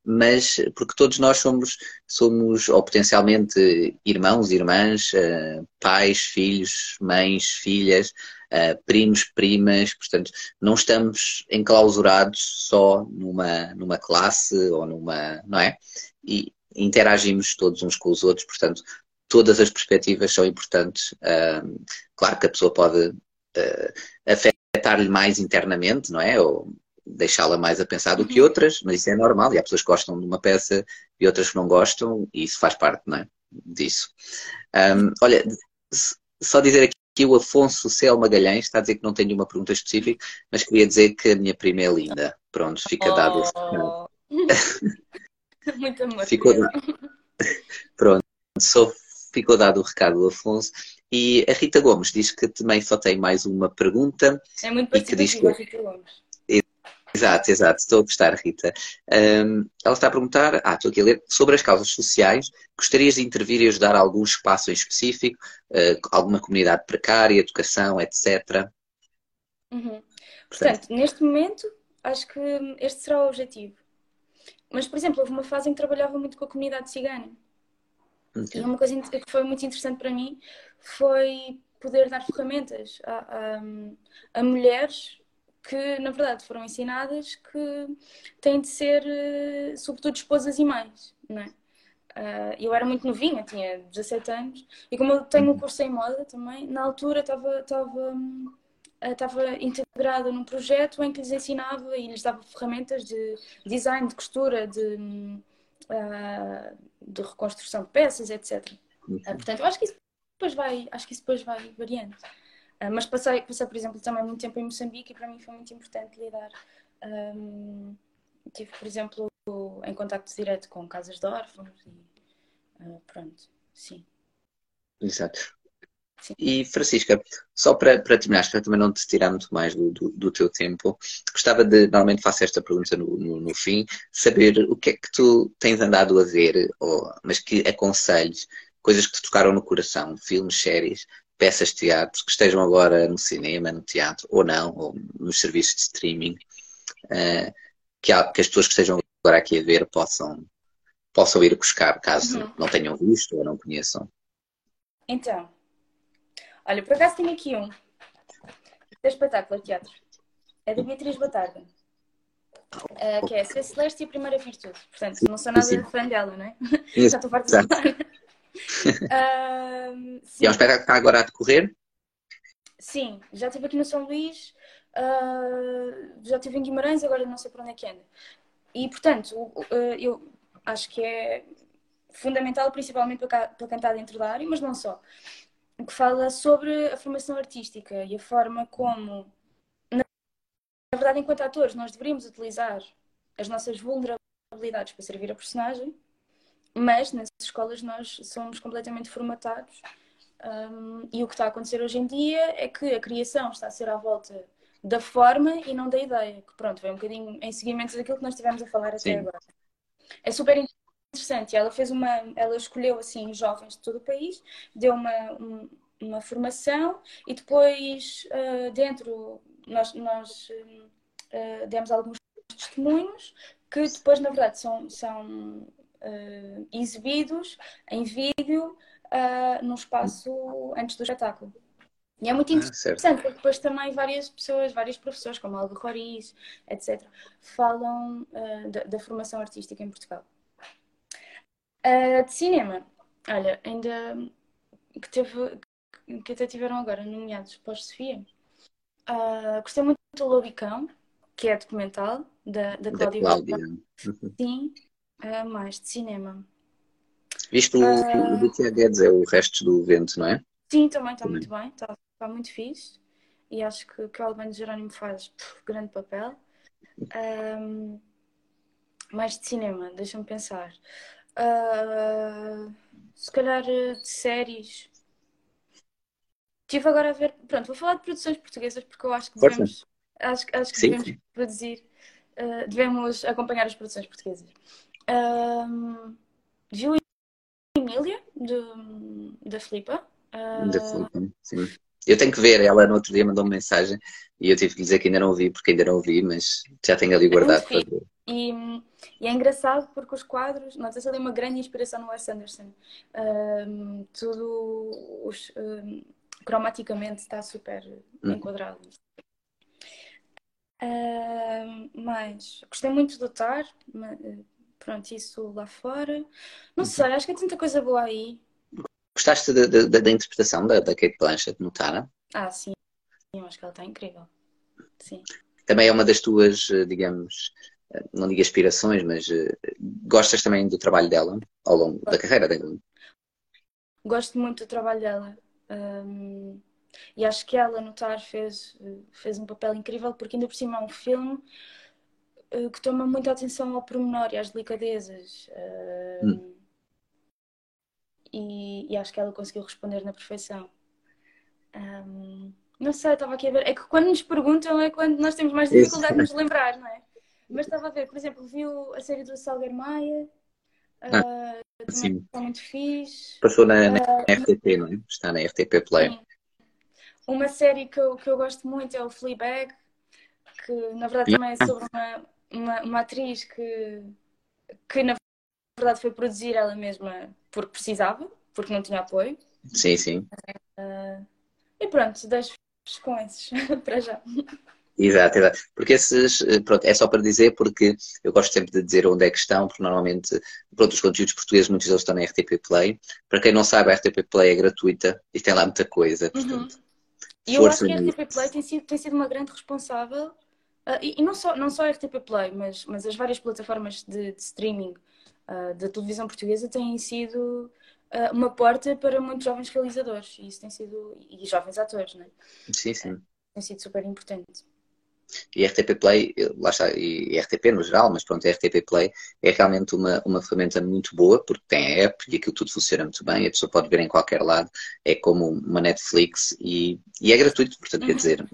mas porque todos nós somos, somos ou potencialmente irmãos, irmãs, uh, pais, filhos, mães, filhas, uh, primos, primas, portanto, não estamos enclausurados só numa, numa classe ou numa, não é? E interagimos todos uns com os outros, portanto, todas as perspectivas são importantes. Uh, claro que a pessoa pode uh, afetar-lhe mais internamente, não é? Ou deixá-la mais a pensar do que uhum. outras, mas isso é normal. E há pessoas que gostam de uma peça e outras que não gostam, e isso faz parte, não é? Disso. Um, olha, só dizer aqui que o Afonso Cel Magalhães está a dizer que não tem nenhuma pergunta específica, mas queria dizer que a minha prima é linda. Pronto, fica dado oh. Muito amor. Ficou... Pronto, só ficou dado o recado do Afonso. E a Rita Gomes diz que também só tem mais uma pergunta. É muito parecido a Rita Gomes. Exato, exato. Estou a gostar, Rita. Um, ela está a perguntar, ah, estou aqui a ler, sobre as causas sociais. Gostarias de intervir e ajudar algum espaço em específico? Uh, alguma comunidade precária, educação, etc? Uhum. Portanto, Portanto, neste momento, acho que este será o objetivo. Mas, por exemplo, houve uma fase em que trabalhava muito com a comunidade cigana. Okay. E uma coisa que foi muito interessante para mim foi poder dar ferramentas a, a, a mulheres que, na verdade, foram ensinadas que têm de ser, eh, sobretudo, esposas e mães, não é? Uh, eu era muito novinha, tinha 17 anos, e como eu tenho um curso em moda também, na altura estava, estava, eh, estava integrada num projeto em que lhes ensinava e lhes dava ferramentas de design, de costura, de, de reconstrução de peças, etc. Portanto, eu acho que isso depois vai, acho que isso depois vai variando. Uh, mas passei, passei, por exemplo, também muito tempo em Moçambique e para mim foi muito importante lidar. Um, tive, por exemplo, em contacto direto com casas de órfãos e uh, pronto, sim. Exato. Sim. E Francisca, só para, para terminar, para também não te tirar muito mais do, do, do, teu tempo, gostava de, normalmente faço esta pergunta no, no, no, fim, saber o que é que tu tens andado a ver, ou, mas que aconselhos, coisas que te tocaram no coração, filmes, séries, peças de teatro que estejam agora no cinema, no teatro, ou não, ou nos serviços de streaming, uh, que, há, que, as pessoas que estejam agora aqui a ver possam, possam ir buscar, caso uhum. não tenham visto ou não conheçam. Então, olha, por acaso tenho aqui um. É espetáculo de teatro. É da Beatriz Batarda. Uh, que é Ser Celeste e a Primeira Virtude. Portanto, não sou nada Sim. fã dela, não é? Já estou farta de Uh, e é um espetáculo que está agora a decorrer? Sim, já estive aqui no São Luís, uh, já estive em Guimarães, agora não sei para onde é que anda. E, portanto, uh, eu acho que é fundamental, principalmente para, para cantar dentro da área, mas não só. Que fala sobre a formação artística e a forma como, na verdade, verdade, enquanto atores, nós deveríamos utilizar as nossas vulnerabilidades para servir a personagem, mas nas escolas nós somos completamente formatados. Um, e o que está a acontecer hoje em dia é que a criação está a ser à volta da forma e não da ideia, que pronto, vem um bocadinho em seguimento daquilo que nós estivemos a falar Sim. até agora. É super interessante. Ela fez uma, ela escolheu assim jovens de todo o país, deu uma, um, uma formação e depois uh, dentro nós, nós uh, demos alguns testemunhos que depois na verdade são, são uh, exibidos em vídeo num espaço antes do espetáculo. E é muito ah, interessante, ah, porque depois também várias pessoas, vários professores, como Aldo Roriz, etc., falam uh, da, da, formação artística em Portugal. Uh, de cinema, olha, ainda que, teve, que até tiveram agora nomeados pós-Sofia, uh, gostei muito do Lobicão, que é documental, da, da Cláudia. Da Cláudia. Uhum. Sim, mais de cinema. Viste o, uh, o que é dizer, o resto do vento, não é? Sim, também está muito bem, está está muito fixe e acho que, que o Albano Jerónimo faz puf, grande papel. Um, mais de cinema, deixa-me pensar. Uh, se calhar eh, de séries. Estive agora a ver. Pronto, vou falar de produções portuguesas porque eu acho que devemos, acho, acho que devemos produzir, uh, devemos acompanhar as produções portuguesas. Um, viu Emília, da Filipa? Uh, da Filipa, sim. Eu tenho que ver, ela no outro dia mandou-me mensagem e eu tive que dizer que ainda não ouvi, porque ainda não ouvi, mas já tenho ali guardado para ver. E, e, é engraçado porque os quadros, nota-se ali uma grande inspiração no Wes Anderson. Um, tudo os, um, cromaticamente está super hum. enquadrado. Mas gostei muito do Tar, pronto, isso lá fora. Não uhum. sei, acho que há tanta coisa boa aí. Gostaste da, interpretação da, da Kate Blanchett no Tara? Ah, sim. Eu acho que ela está incrível. Sim. Também é uma das tuas, eh, digamos, eh, não digo aspirações, mas uh, gostas também do trabalho dela ao longo Gosto. da carreira dela? Gosto muito do trabalho dela. Um, e acho que ela no TAR fez, fez um papel incrível porque ainda por cima é um filme que toma muita atenção ao pormenor e às delicadezas. Uh, hum e, e acho que ela conseguiu responder na perfeição. Um, não sei, estava aqui a ver. É que quando nos perguntam é quando nós temos mais dificuldade de nos lembrar, não é? Mas estava a ver, por exemplo, viu a série do Salgueiro Maia. Ah, uh, sim. Está muito fixe. Passou na, na uh, RTP, não é? Está na RTP Play. Sim. Uma série que eu, que eu gosto muito é o Fleabag, que na verdade também é sobre uma, uma, uma atriz que, que na verdade foi produzir ela mesma porque precisava, porque não tinha apoio. Sim, sim. Uh, e pronto, deixo com esses para já. Exato, exato. Porque esses, eh, pronto, é só para dizer porque eu gosto sempre de dizer onde é que estão, porque normalmente, pronto, os conteúdos portugueses, muitos deles estão na RTP Play. Para quem não sabe, a RTP Play é gratuita e tem lá muita coisa, uhum. portanto. Uhum. E eu acho que a RTP Play tem sido, tem sido uma grande responsável, uh, e, e, não, só, não só a RTP Play, mas, mas as várias plataformas de, de streaming uh, da televisão portuguesa têm sido uh, uma porta para muitos jovens realizadores e isso tem sido e jovens atores, né? Sim, sim. Tem sido super importante. E RTP Play, lá está, e RTP no geral, mas pronto, a RTP Play é realmente uma, uma ferramenta muito boa, porque tem a app e aquilo tudo funciona muito bem, a pessoa pode ver em qualquer lado, é como uma Netflix e, e é gratuito, portanto, quer dizer,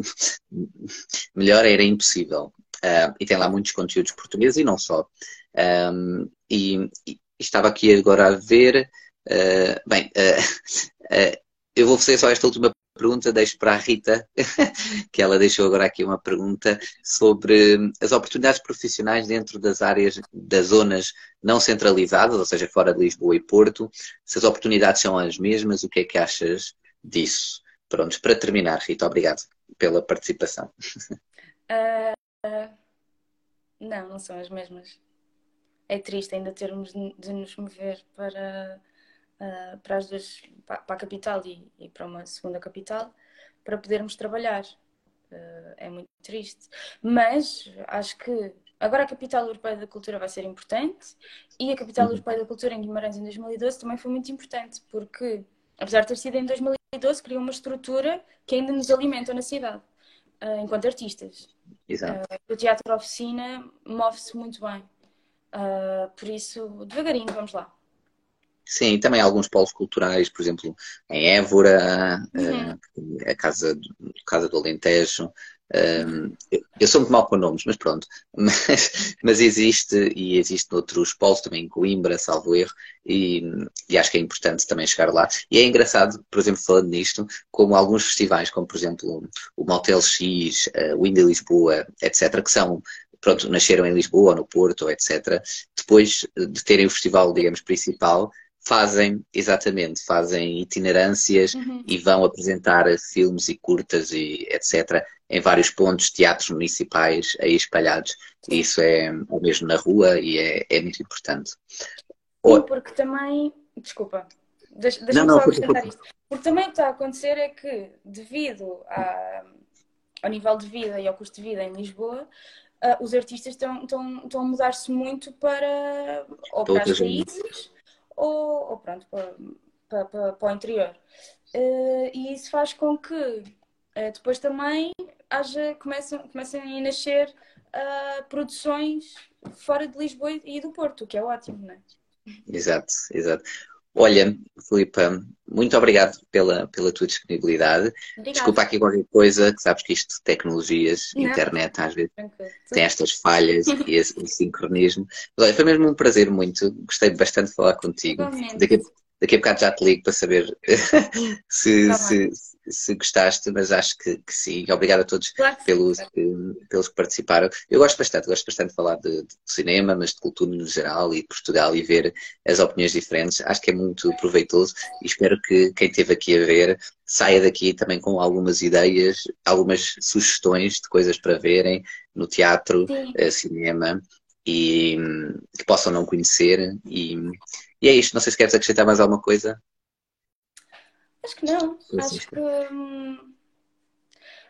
melhor era impossível. Uh, e tem lá muitos conteúdos portugueses e não só. Um, e, e, estava aqui agora a ver. Uh, bem, uh, eu vou fazer só esta última pergunta, deixo para a Rita, que ela deixou agora aqui uma pergunta sobre as oportunidades profissionais dentro das áreas, das zonas não centralizadas, ou seja, fora de Lisboa e Porto. Se as oportunidades são as mesmas, o que é que achas disso? Prontos, para terminar, Rita, obrigado pela participação. Uh, não, não são as mesmas é triste ainda termos de nos mover para, uh, para as duas, para, a capital e, e, para uma segunda capital para podermos trabalhar. Uh, é muito triste. Mas acho que agora a capital europeia da cultura vai ser importante e a capital uhum. europeia da cultura em Guimarães em 2012 também foi muito importante porque apesar de ter sido em 2012 criou uma estrutura que ainda nos alimenta na cidade. uh, enquanto artistas. Exato. o teatro oficina move-se muito bem. por isso, devagarinho, vamos lá. Sim, também alguns polos culturais, por exemplo, em Évora, uhum. a Casa, Casa do Alentejo, um, eu sou muito mal com nomes, mas pronto. Mas, mas existe e existe noutros polos também, em Coimbra, salvo erro, e, e, acho que é importante também chegar lá. E é engraçado, por exemplo, falando nisto, como alguns festivais, como por exemplo o Motel X, o Indie Lisboa, etc., que são pronto, nasceram em Lisboa, no Porto, etc. Depois de terem o festival, digamos, principal, fazem, exatamente, fazem itinerâncias uhum. e vão apresentar filmes e curtas e etc. em vários pontos, teatros municipais aí espalhados. E isso é o mesmo na rua e é, é muito importante. Sim, porque também, desculpa, deixa-me só acrescentar isto. Porque também o que está a acontecer é que, devido ao nível de vida e ao custo de vida em Lisboa, uh, os artistas estão, estão, estão a mudar-se muito para, ou para as raízes ou, ou pronto, para, para, para, o interior. Uh, e isso faz com que uh, depois também haja, comecem, comecem a nascer uh, produções fora de Lisboa e do Porto, o que é ótimo, não é? Exato, exato. Olha, Filipa, muito obrigado pela, pela tua disponibilidade. Obrigada. Desculpa aqui qualquer coisa, que sabes que isto, tecnologias, Não. internet, às vezes Tranquilo. tem estas falhas e esse, sincronismo. Mas olha, foi mesmo um prazer muito, gostei bastante de falar contigo. Daqui, daqui a bocado já te ligo para saber se, tá se, se gostaste, mas acho que, que sim. Obrigado a todos claro pelos, que, pelos que participaram. Eu gosto bastante, gosto bastante de falar de, de, cinema, mas de cultura no geral e de Portugal e ver as opiniões diferentes. Acho que é muito proveitoso e espero que quem esteve aqui a ver saia daqui também com algumas ideias, algumas sugestões de coisas para verem no teatro, uh, cinema e que possam não conhecer. E, e é isto. Não sei se queres acrescentar mais alguma coisa. Acho que não. Acho que. Hum,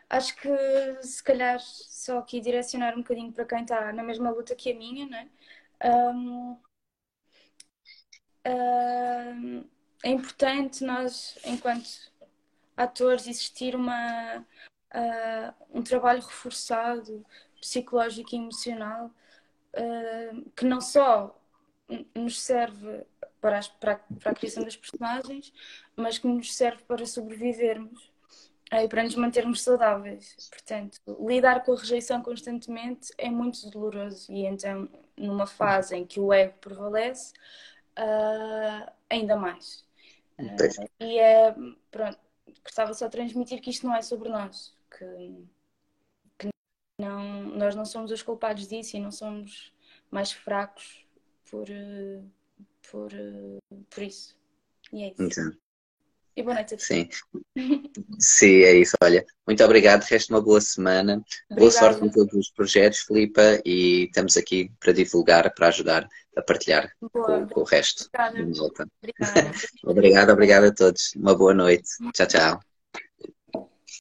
acho que se calhar só aqui direcionar um bocadinho para quem está na mesma luta que a minha, não é? Um, um, é importante nós, enquanto atores, existir uma, uh, um trabalho reforçado, psicológico e emocional, uh, que não só nos serve para, as, para, para a criação das personagens, mas que nos serve para sobrevivermos e para nos mantermos saudáveis. Portanto, lidar com a rejeição constantemente é muito doloroso e então, numa fase em que o ego prevalece, uh, ainda mais. E é, pronto, gostava só de transmitir que isto não é sobre nós, que não, nós não somos os culpados disso e não somos mais fracos por, por, por isso. E é isso. Então. E boa noite a todos. Sim. Sim, é isso. Olha, muito obrigado. Resta uma boa semana. Obrigada. Boa sorte com todos os projetos, Filipa, e estamos aqui para divulgar, para ajudar a partilhar com, com, o resto. Obrigada. Obrigada. obrigado, obrigado a todos. Uma boa noite. Tchau, tchau.